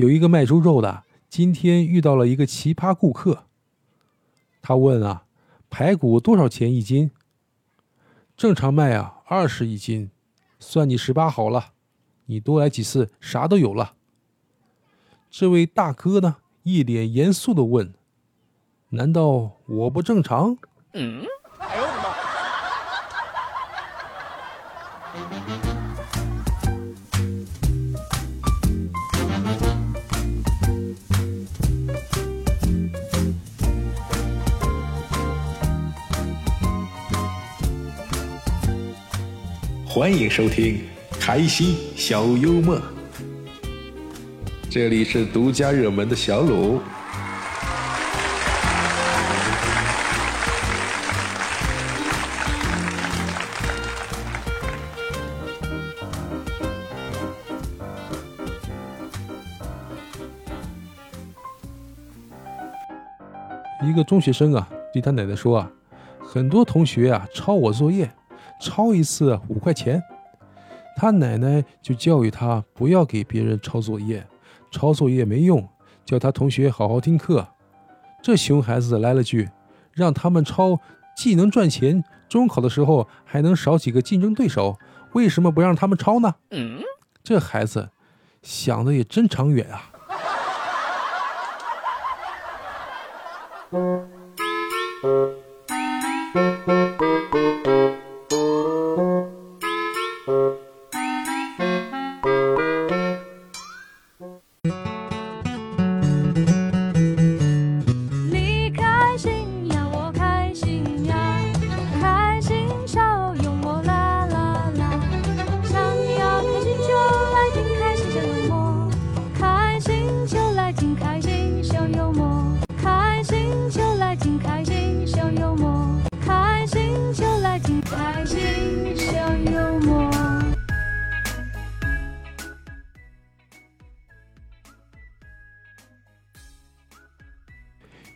有一个卖猪肉的，今天遇到了一个奇葩顾客。他问啊，排骨多少钱一斤？正常卖啊，二十一斤，算你十八好了。你多来几次，啥都有了。这位大哥呢，一脸严肃的问：“难道我不正常？”嗯。哎呦我的妈！欢迎收听。开心小幽默，这里是独家热门的小鲁。一个中学生啊，对他奶奶说啊，很多同学啊抄我作业，抄一次五块钱。他奶奶就教育他不要给别人抄作业，抄作业没用，叫他同学好好听课。这熊孩子来了句：“让他们抄，既能赚钱，中考的时候还能少几个竞争对手。为什么不让他们抄呢？”这孩子想的也真长远啊。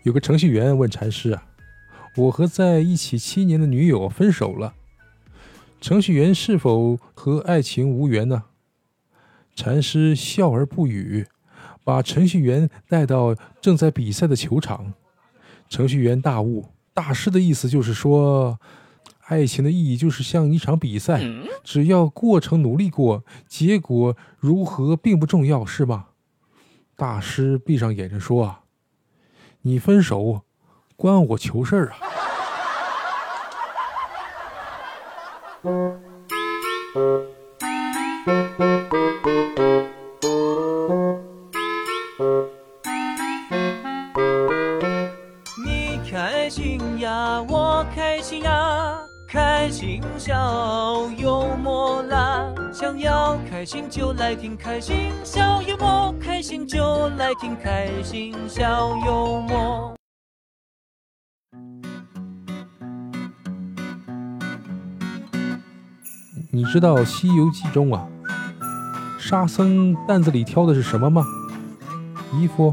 有个程序员问禅师啊：“我和在一起七年的女友分手了，程序员是否和爱情无缘呢？”禅师笑而不语，把程序员带到正在比赛的球场。程序员大悟，大师的意思就是说，爱情的意义就是像一场比赛，只要过程努力过，结果如何并不重要，是吧？大师闭上眼睛说啊。你分手，关我球事儿啊！你开心呀，我开心呀，开心笑幽默啦！想要开心就来听开心小幽默，开心就来听开心小幽默。你知道《西游记》中啊，沙僧担子里挑的是什么吗？衣服？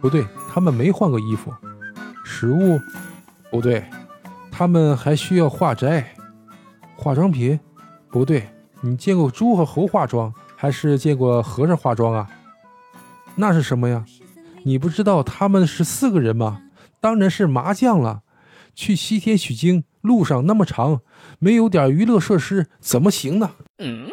不对，他们没换过衣服。食物？不对，他们还需要化斋。化妆品？不对。你见过猪和猴化妆，还是见过和尚化妆啊？那是什么呀？你不知道他们是四个人吗？当然是麻将了。去西天取经路上那么长，没有点娱乐设施怎么行呢？嗯。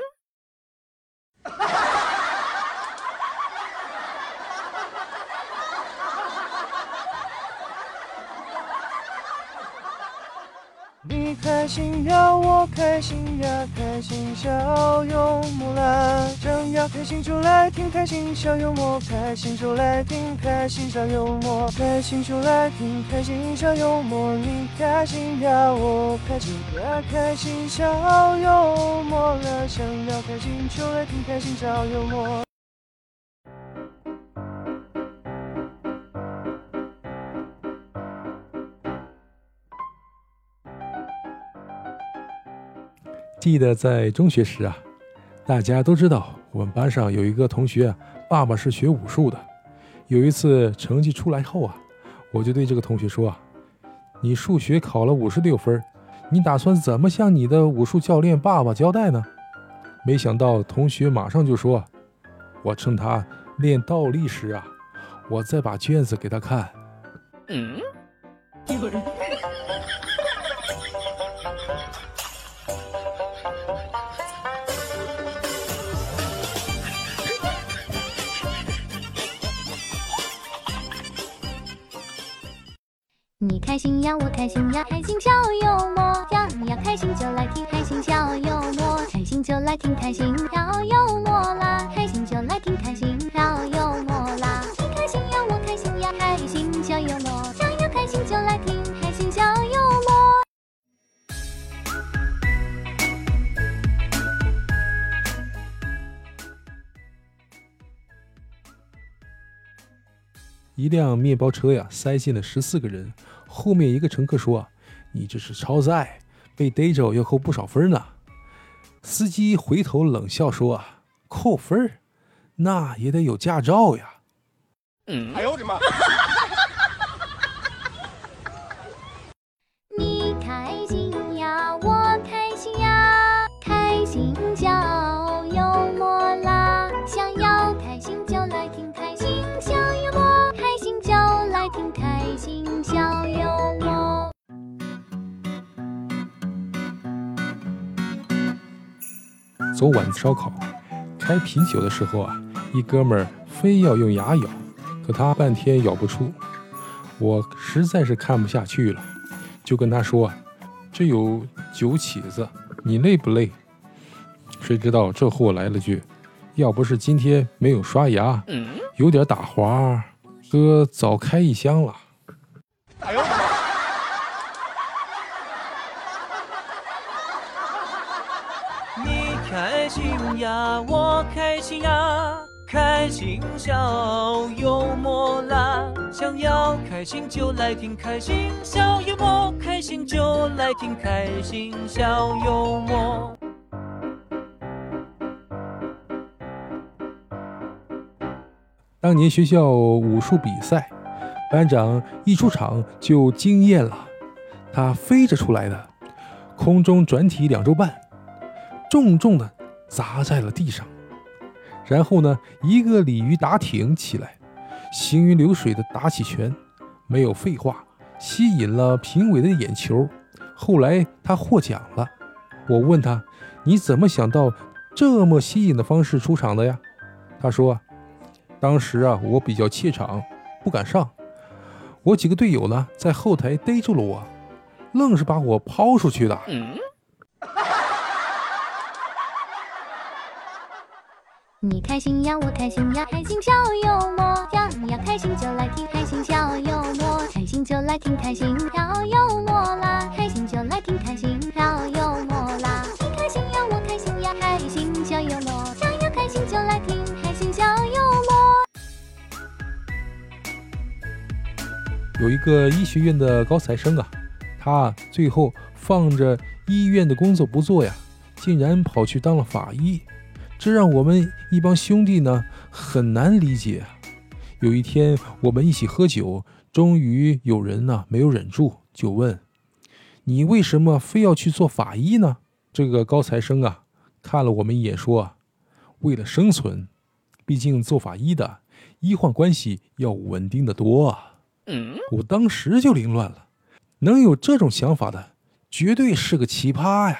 你开心呀，我开心呀，开心小幽默啦！正要开心就来听开心小幽默，开心就来听开心小幽默，开心就来听开心小幽默。你开心呀，我开心呀，开心小幽默啦！想要开心就来听开心小幽默。记得在中学时啊，大家都知道我们班上有一个同学，爸爸是学武术的。有一次成绩出来后啊，我就对这个同学说啊：“你数学考了五十六分，你打算怎么向你的武术教练爸爸交代呢？”没想到同学马上就说：“我趁他练倒立时啊，我再把卷子给他看。嗯，一个人你开心呀，我开心呀，开心笑幽默。呀呀，开心就来听开心笑幽默，开心就来听开心笑幽默啦，开心就来听开心笑幽一辆面包车呀，塞进了十四个人。后面一个乘客说：“你这是超载，被逮着要扣不少分呢。”司机回头冷笑说：“啊，扣分儿，那也得有驾照呀。”哎呦我的妈！你开心走碗子烧烤，开啤酒的时候啊，一哥们儿非要用牙咬，可他半天咬不出，我实在是看不下去了，就跟他说：“这有酒起子，你累不累？”谁知道这货来了句：“要不是今天没有刷牙，有点打滑，哥早开一箱了。”哎呦我的妈！你开心呀，我开心呀，开心小幽默啦！想要开心就来听开心小幽默，开心就来听开心小幽默。当年学校武术比赛，班长一出场就惊艳了，他飞着出来的，空中转体两周半，重重的砸在了地上，然后呢，一个鲤鱼打挺起来，行云流水的打起拳，没有废话，吸引了评委的眼球。后来他获奖了，我问他：“你怎么想到这么吸引的方式出场的呀？”他说。当时啊，我比较怯场，不敢上。我几个队友呢，在后台逮住了我，愣是把我抛出去了。你开心呀，我开心呀，开心小幽默呀呀，开心就来听开心小幽默，开心就来听开心小幽默啦，开心就来听开心小幽默啦。你开心呀，我开心呀，开心小幽默，想要开心就来听开心小幽默。有一个医学院的高材生啊，他最后放着医院的工作不做呀，竟然跑去当了法医，这让我们一帮兄弟呢很难理解啊。有一天我们一起喝酒，终于有人呢没有忍住，就问：“你为什么非要去做法医呢？”这个高材生啊看了我们一眼，说：“啊，为了生存，毕竟做法医的医患关系要稳定的多啊。”我当时就凌乱了，能有这种想法的，绝对是个奇葩呀！